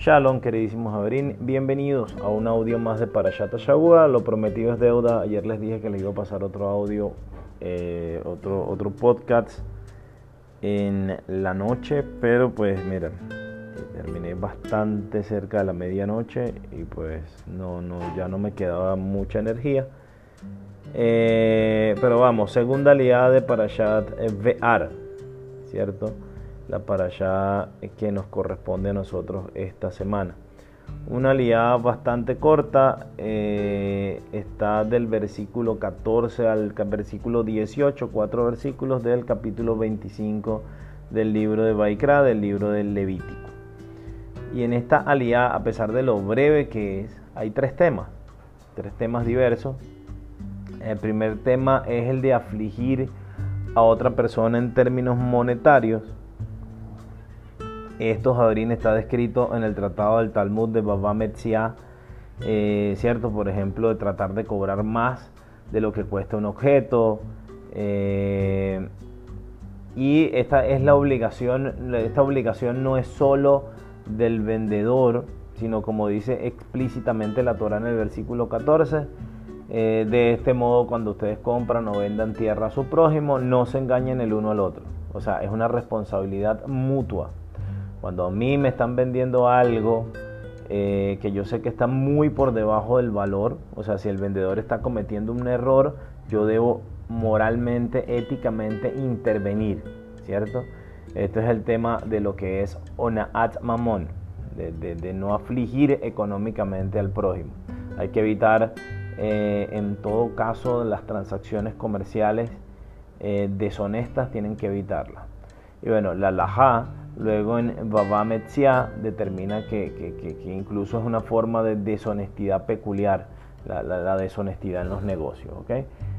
Shalom, queridísimos Javerín, bienvenidos a un audio más de Parashat Shavua. Lo prometido es deuda. Ayer les dije que les iba a pasar otro audio, eh, otro, otro podcast en la noche, pero pues miren, terminé bastante cerca de la medianoche y pues no, no, ya no me quedaba mucha energía. Eh, pero vamos, segunda aliada de Parashat Ve'ar, ¿cierto? La parashá que nos corresponde a nosotros esta semana. Una aliada bastante corta, eh, está del versículo 14 al versículo 18, cuatro versículos del capítulo 25 del libro de Baikra, del libro del Levítico. Y en esta aliada, a pesar de lo breve que es, hay tres temas, tres temas diversos. El primer tema es el de afligir a otra persona en términos monetarios. Esto, Jabrín, está descrito en el tratado del Talmud de Baba Metzia, eh, ¿cierto? Por ejemplo, de tratar de cobrar más de lo que cuesta un objeto. Eh, y esta es la obligación, esta obligación no es solo del vendedor, sino como dice explícitamente la Torah en el versículo 14, eh, de este modo cuando ustedes compran o vendan tierra a su prójimo, no se engañen el uno al otro. O sea, es una responsabilidad mutua. Cuando a mí me están vendiendo algo eh, que yo sé que está muy por debajo del valor, o sea, si el vendedor está cometiendo un error, yo debo moralmente, éticamente intervenir, ¿cierto? Esto es el tema de lo que es onaat mamón, de, no afligir económicamente al prójimo. Hay que evitar eh, en todo caso las transacciones comerciales eh, deshonestas, tienen que evitarlas. Y bueno, la laja Luego en Baba Metzia determina que, incluso es una forma de deshonestidad peculiar, la, deshonestidad en los negocios.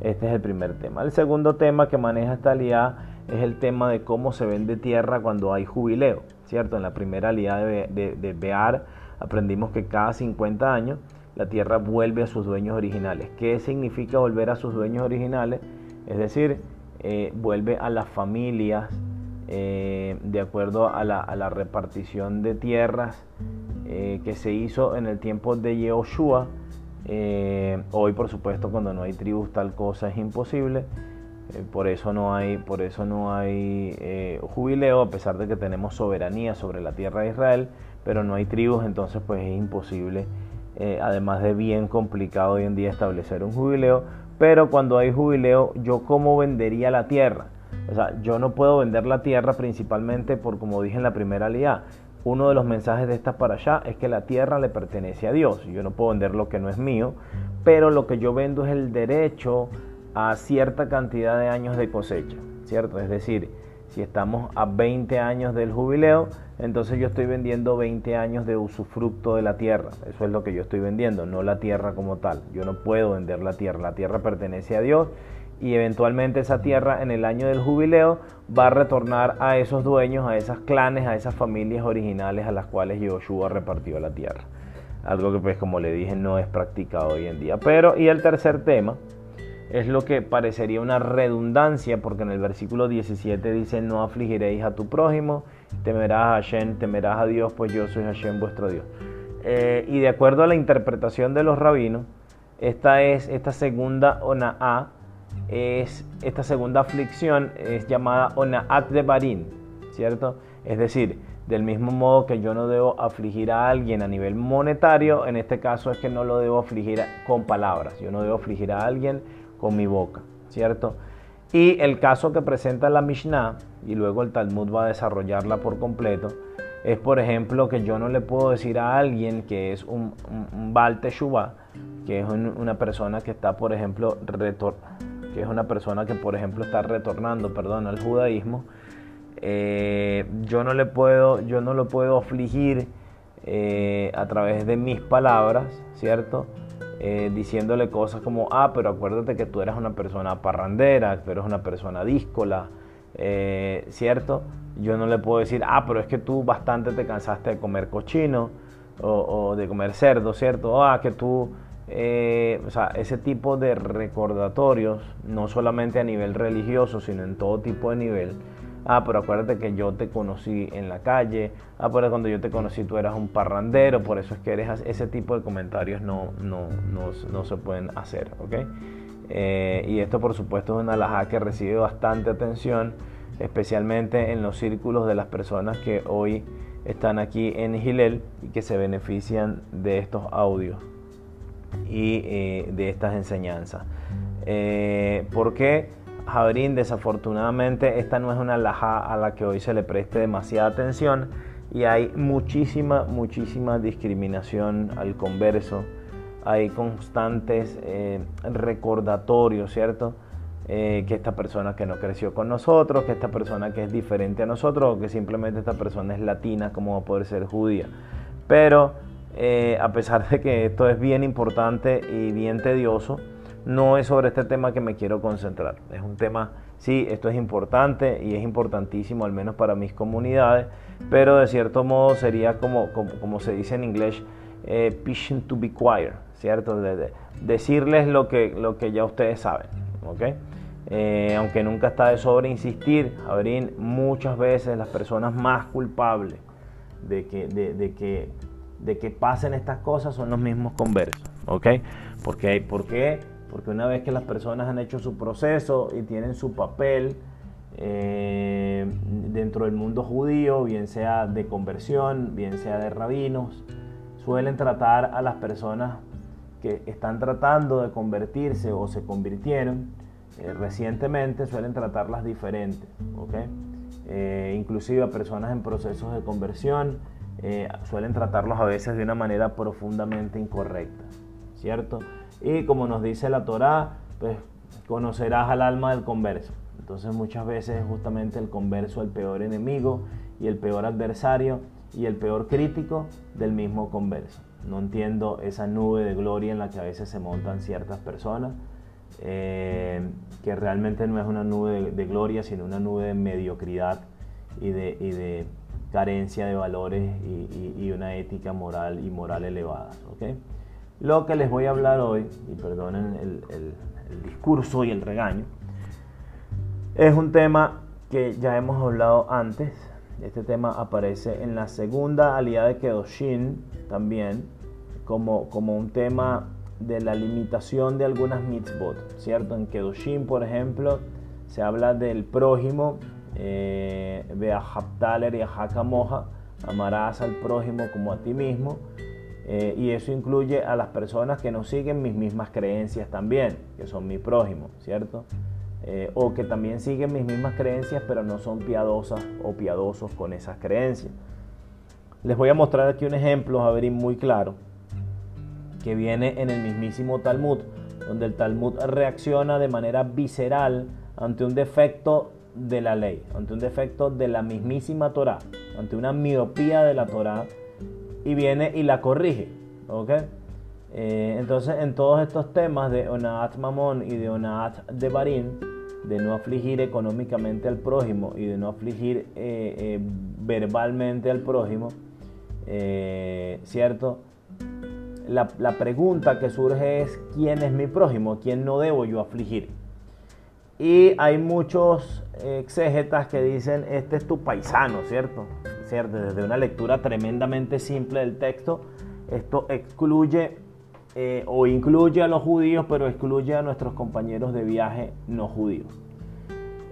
Este es el primer tema. El segundo tema que maneja esta alianza es el tema de cómo se vende tierra cuando hay jubileo. ¿cierto? En la primera alianza de, Bear aprendimos que cada 50 años la tierra vuelve a sus dueños originales. ¿Qué significa volver a sus dueños originales? Es decir, eh, vuelve a las familias eh, de acuerdo a la, repartición de tierras eh, que se hizo en el tiempo de Yehoshua. Eh, hoy, por supuesto, cuando no hay tribus, tal cosa es imposible. por eso no hay, por eso no hay jubileo, a pesar de que tenemos soberanía sobre la tierra de Israel, pero no hay tribus, entonces pues es imposible, además de bien complicado hoy en día establecer un jubileo. Pero cuando hay jubileo, ¿yo cómo vendería la tierra? O sea, yo no puedo vender la tierra principalmente por, como dije en la primera liga, uno de los mensajes de esta para allá es que la tierra le pertenece a Dios. Yo no puedo vender lo que no es mío, pero lo que yo vendo es el derecho a cierta cantidad de años de cosecha, ¿cierto? Es decir, si estamos a 20 años del jubileo, entonces yo estoy vendiendo 20 años de usufructo de la tierra. Eso es lo que yo estoy vendiendo, no la tierra como tal. Yo no puedo vender la tierra. La tierra pertenece a Dios y eventualmente esa tierra en el año del jubileo va a retornar a esos dueños, a esas clanes, a esas familias originales a las cuales Yoshua repartió la tierra. Algo que pues como le dije no es practicado hoy en día. Pero y el tercer tema es lo que parecería una redundancia porque en el versículo 17 dice no afligiréis a tu prójimo, temerás a Hashem, temerás a Dios, pues yo soy Hashem vuestro Dios. Eh, y de acuerdo a la interpretación de los rabinos, esta es esta segunda A es esta segunda aflicción es llamada onaat de barín, ¿cierto? Es decir, del mismo modo que yo no debo afligir a alguien a nivel monetario, en este caso es que no lo debo afligir con palabras, yo no debo afligir a alguien con mi boca, ¿cierto? Y el caso que presenta la Mishnah, y luego el Talmud va a desarrollarla por completo, es por ejemplo que yo no le puedo decir a alguien que es un, un, Baal que es una persona que está, por ejemplo, que es una persona que, por ejemplo, está retornando, perdón, al judaísmo, eh, yo no le puedo, yo no lo puedo afligir eh, a través de mis palabras, ¿cierto? Eh, diciéndole cosas como, ah, pero acuérdate que tú eres una persona parrandera, tú eres una persona díscola, ¿cierto? Yo no le puedo decir, ah, pero es que tú bastante te cansaste de comer cochino o, o de comer cerdo, ¿cierto? Ah, que tú eh, o sea, ese tipo de recordatorios, no solamente a nivel religioso, sino en todo tipo de nivel, Ah, pero acuérdate que yo te conocí en la calle. Ah, pero cuando yo te conocí tú eras un parrandero, por eso es que eres ese tipo de comentarios no, no, no, se pueden hacer. Eh, y esto por supuesto es una laja que recibe bastante atención, especialmente en los círculos de las personas que hoy están aquí en Gilel y que se benefician de estos audios y eh, de estas enseñanzas. Eh, ¿Por qué? Jabrín, desafortunadamente esta no es una laja a la que hoy se le preste demasiada atención y hay muchísima, muchísima discriminación al converso. Hay constantes eh, recordatorios, ¿cierto? Eh, que esta persona que no creció con nosotros, que esta persona que es diferente a nosotros, o que simplemente esta persona es latina, como va a poder ser judía. Pero eh, a pesar de que esto es bien importante y bien tedioso, no es sobre este tema que me quiero concentrar. Es un tema, sí, esto es importante y es importantísimo, al menos para mis comunidades, pero de cierto modo sería como, como, se dice en inglés, eh, to be quiet, ¿cierto? De, decirles lo que, lo que ya ustedes saben, ¿ok? Eh, aunque nunca está de sobre insistir, abrir muchas veces las personas más culpables de que, de, que, de que pasen estas cosas son los mismos conversos, ¿ok? Porque, ¿Por qué? Porque una vez que las personas han hecho su proceso y tienen su papel eh, dentro del mundo judío, bien sea de conversión, bien sea de rabinos, suelen tratar a las personas que están tratando de convertirse o se convirtieron eh, recientemente, suelen tratarlas diferentes. Eh, inclusive a personas en procesos de conversión suelen tratarlos a veces de una manera profundamente incorrecta, ¿cierto? Y como nos dice la Torá, pues conocerás al alma del converso. Entonces muchas veces es justamente el converso el peor enemigo y el peor adversario y el peor crítico del mismo converso. No entiendo esa nube de gloria en la que a veces se montan ciertas personas, eh, que realmente no es una nube de, gloria, sino una nube de mediocridad y de carencia de valores y, una ética moral y moral elevada. ¿okay? Lo que les voy a hablar hoy, y perdonen el, discurso y el regaño, es un tema que ya hemos hablado antes. Este tema aparece en la segunda aliada de Kedoshin también, como, como un tema de la limitación de algunas mitzvot, ¿cierto? En Kedoshin, por ejemplo, se habla del prójimo, ve a Haptaler y a Hakamoja, amarás al prójimo como a ti mismo. Eh, y eso incluye a las personas que no siguen mis mismas creencias también, que son mi prójimo, ¿cierto? Eh, o que también siguen mis mismas creencias, pero no son piadosas o piadosos con esas creencias. Les voy a mostrar aquí un ejemplo, a ver, muy claro, que viene en el mismísimo Talmud, donde el Talmud reacciona de manera visceral ante un defecto de la ley, ante un defecto de la mismísima Torah, ante una miopía de la Torah y viene y la corrige. ¿ok? Eh, entonces, en todos estos temas de Onaat Mamón y de Onaat de Barín, de no afligir económicamente al prójimo y de no afligir eh, eh, verbalmente al prójimo, ¿cierto? La, la, pregunta que surge es, ¿quién es mi prójimo? ¿Quién no debo yo afligir? Y hay muchos exégetas que dicen, este es tu paisano, ¿cierto? Desde una lectura tremendamente simple del texto, esto excluye eh, o incluye a los judíos, pero excluye a nuestros compañeros de viaje no judíos.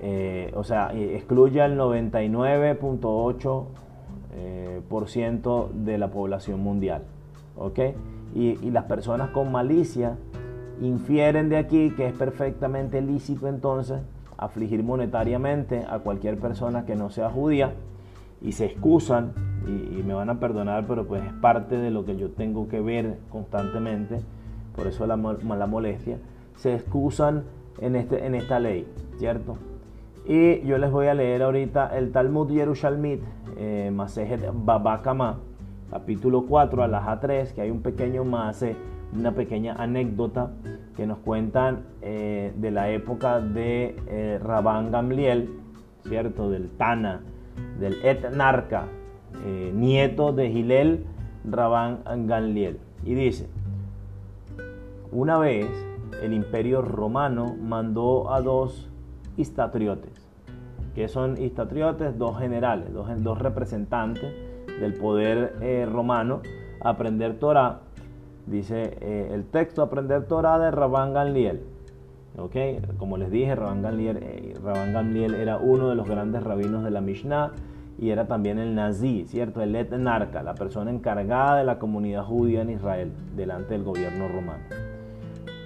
Eh, o sea, excluye al 99.8% eh, de la población mundial. ¿ok? Y, las personas con malicia infieren de aquí que es perfectamente lícito entonces afligir monetariamente a cualquier persona que no sea judía y se excusan y, me van a perdonar, pero pues es parte de lo que yo tengo que ver constantemente, por eso la, la molestia, se excusan en, este, en esta ley, ¿cierto? Y yo les voy a leer ahorita el Talmud Yerushalmit, eh, Masejet Babakama, capítulo 4, a 3, que hay un pequeño mase, una pequeña anécdota que nos cuentan eh, de la época de eh, Rabán Gamliel, ¿cierto? Del Tana, del etnarca, eh, nieto de Gilel Rabán Gamliel. Y dice, una vez el imperio romano mandó a dos histatriotes, que son histatriotes, dos generales, dos, dos representantes del poder eh, romano, aprender Torah, dice eh, el texto, aprender Torah de Rabban Gamliel. Como les dije, Rabban eh, Gamliel era uno de los grandes rabinos de la Mishnah y era también el nazí, ¿cierto? El etnarca, la persona encargada de la comunidad judía en Israel, delante del gobierno romano.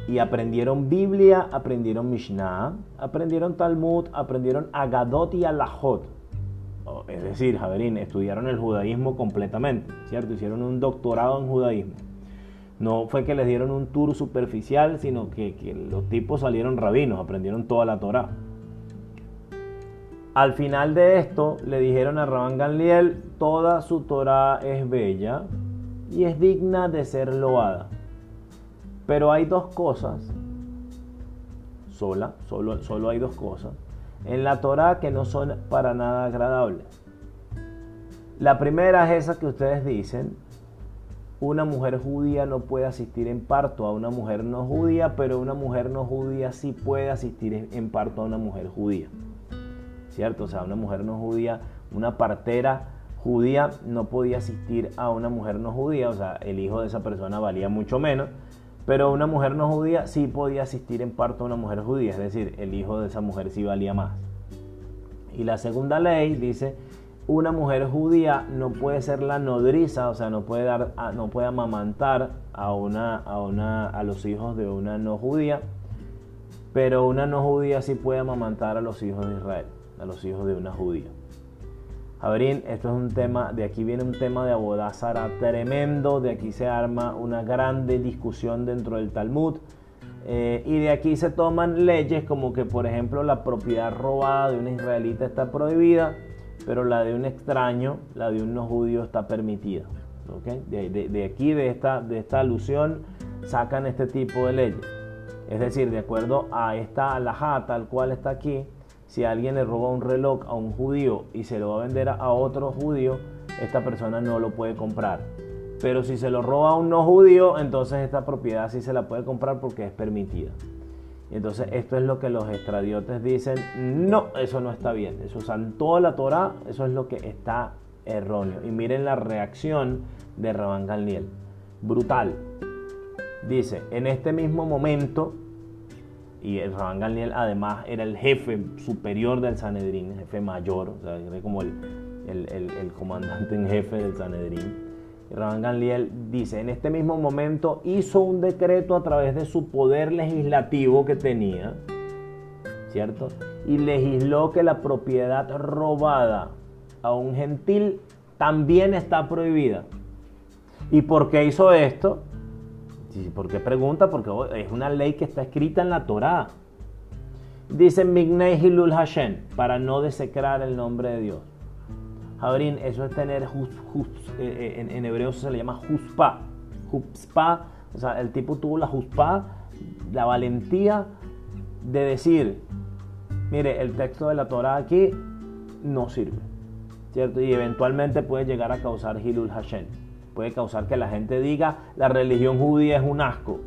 Y aprendieron Biblia, aprendieron Mishnah, aprendieron Talmud, aprendieron Agadot y Alajot. Es decir, Javerín, estudiaron el judaísmo completamente, ¿cierto? Hicieron un doctorado en judaísmo. No fue que les dieron un tour superficial, sino que, que los tipos salieron rabinos, aprendieron toda la Torah. Al final de esto le dijeron a Rabban Gamliel, toda su Torah es bella y es digna de ser loada. Pero hay dos cosas, sola, solo, solo hay dos cosas, en la Torah que no son para nada agradables. La primera es esa que ustedes dicen, una mujer judía no puede asistir en parto a una mujer no judía, pero una mujer no judía sí puede asistir en parto a una mujer judía. ¿cierto? O sea, una mujer no judía, una partera judía no podía asistir a una mujer no judía, o sea, el hijo de esa persona valía mucho menos, pero una mujer no judía sí podía asistir en parto a una mujer judía, es decir, el hijo de esa mujer sí valía más. Y la segunda ley dice, una mujer judía no puede ser la nodriza, o sea, no puede dar, no puede amamantar a una, a una, a los hijos de una no judía, pero una no judía sí puede amamantar a los hijos de Israel a los hijos de una judía. Javerín, esto es un tema, de aquí viene un tema de abodázara tremendo, de aquí se arma una grande discusión dentro del Talmud. Eh, y de aquí se toman leyes como que, por ejemplo, la propiedad robada de un israelita está prohibida, pero la de un extraño, la de un no judío, está permitida. De, aquí, de esta, de esta alusión, sacan este tipo de leyes. Es decir, de acuerdo a esta alajá tal cual está aquí, si alguien le roba un reloj a un judío y se lo va a vender a otro judío, esta persona no lo puede comprar. Pero si se lo roba a un no judío, entonces esta propiedad sí se la puede comprar porque es permitida. Y entonces esto es lo que los extradiotes dicen, no, eso no está bien. Eso en toda la Torah, eso es lo que está erróneo. Y miren la reacción de Rabán Galniel. Brutal. Dice, en este mismo momento y el Rabán Gamliel además era el jefe superior del Sanedrín, el jefe mayor, o sea, era como el, el, comandante en jefe del Sanedrín. Y Rabán dice, en este mismo momento hizo un decreto a través de su poder legislativo que tenía, ¿cierto? Y legisló que la propiedad robada a un gentil también está prohibida. ¿Y por qué hizo esto? ¿Por qué pregunta? Porque es una ley que está escrita en la Torá. Dice Mignei Hilul Hashem, para no desecrar el nombre de Dios. Jabrín, eso es tener, eh, eh, en, hebreo se le llama juspa. Juspa, o sea, el tipo tuvo la juspa, la valentía de decir, mire, el texto de la Torá aquí no sirve, ¿cierto? Y eventualmente puede llegar a causar Hilul Hashem puede causar que la gente diga la religión judía es un asco.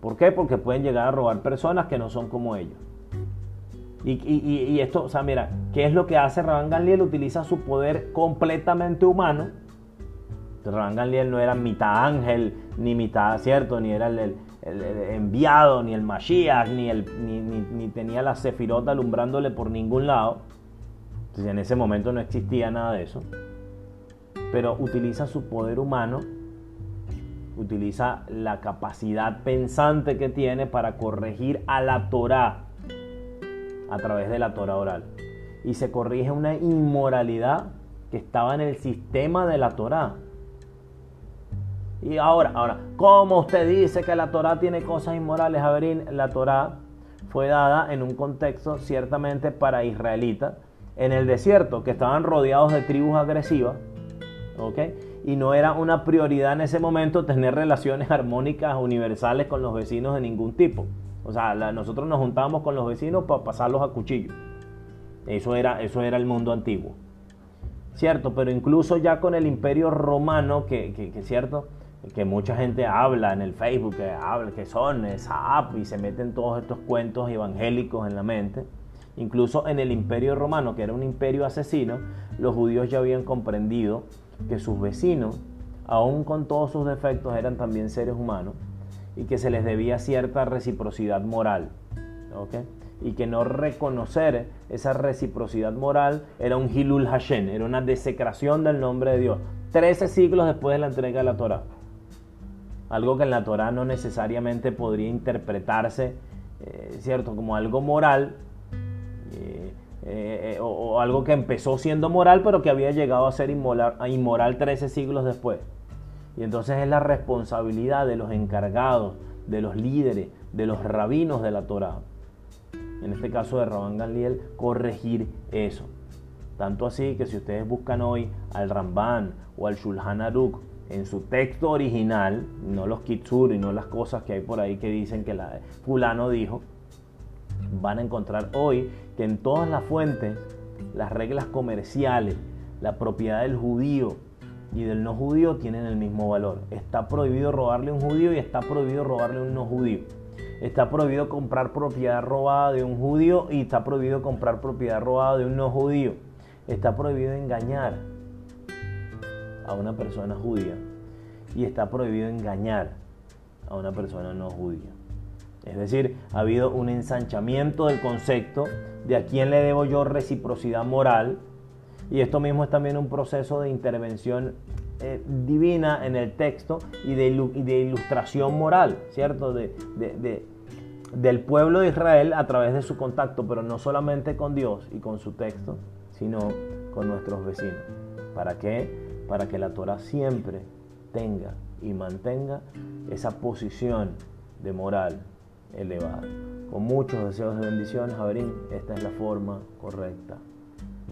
¿Por qué? Porque pueden llegar a robar personas que no son como ellos. Y, esto, o sea, mira, ¿qué es lo que hace Rabán Gamliel? Utiliza su poder completamente humano. Rabán Gamliel no era mitad ángel, ni mitad, ¿cierto? Ni era el, enviado, ni el Mashiach, ni, el, ni, tenía la sefirota alumbrándole por ningún lado. Entonces en ese momento no existía nada de eso pero utiliza su poder humano, utiliza la capacidad pensante que tiene para corregir a la Torah a través de la Torah oral. Y se corrige una inmoralidad que estaba en el sistema de la Torah. Y ahora, ahora, ¿cómo usted dice que la Torah tiene cosas inmorales? Averín, la Torah fue dada en un contexto ciertamente para israelitas en el desierto, que estaban rodeados de tribus agresivas y no era una prioridad en ese momento tener relaciones armónicas universales con los vecinos de ningún tipo. O sea, nosotros nos juntábamos con los vecinos para pasarlos a cuchillo. Eso era, eso era el mundo antiguo. Cierto, pero incluso ya con el imperio romano, que, que, cierto, que mucha gente habla en el Facebook, que habla que son Saab y se meten todos estos cuentos evangélicos en la mente. Incluso en el imperio romano, que era un imperio asesino, los judíos ya habían comprendido que sus vecinos, aun con todos sus defectos, eran también seres humanos y que se les debía cierta reciprocidad moral. Y que no reconocer esa reciprocidad moral era un Hilul Hashem, era una desecración del nombre de Dios. Trece siglos después de la entrega de la Torah. Algo que en la Torah no necesariamente podría interpretarse, eh, ¿cierto?, como algo moral, eh, eh, o, algo que empezó siendo moral, pero que había llegado a ser inmoral, inmoral 13 siglos después. Y entonces es la responsabilidad de los encargados, de los líderes, de los rabinos de la Torah, en este caso de Rabban Gamliel, corregir eso. Tanto así que si ustedes buscan hoy al Ramban o al Shulhan Aruch en su texto original, no los kitsur y no las cosas que hay por ahí que dicen que la fulano dijo, van a encontrar hoy que en todas las fuentes, las reglas comerciales, la propiedad del judío y del no judío tienen el mismo valor. Está prohibido robarle a un judío y está prohibido robarle a un no judío. Está prohibido comprar propiedad robada de un judío y está prohibido comprar propiedad robada de un no judío. Está prohibido engañar a una persona judía y está prohibido engañar a una persona no judía. Es decir, ha habido un ensanchamiento del concepto de a quién le debo yo reciprocidad moral y esto mismo es también un proceso de intervención eh, divina en el texto y de, ilustración moral, ¿cierto? De, del pueblo de Israel a través de su contacto, pero no solamente con Dios y con su texto, sino con nuestros vecinos. ¿Para qué? Para que la Torah siempre tenga y mantenga esa posición de moral elevada. Con muchos deseos de bendiciones, Javerín, esta es la forma correcta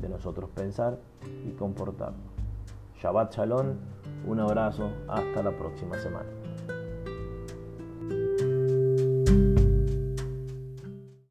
de nosotros pensar y comportarnos. Shabbat Shalom, un abrazo, hasta la próxima semana.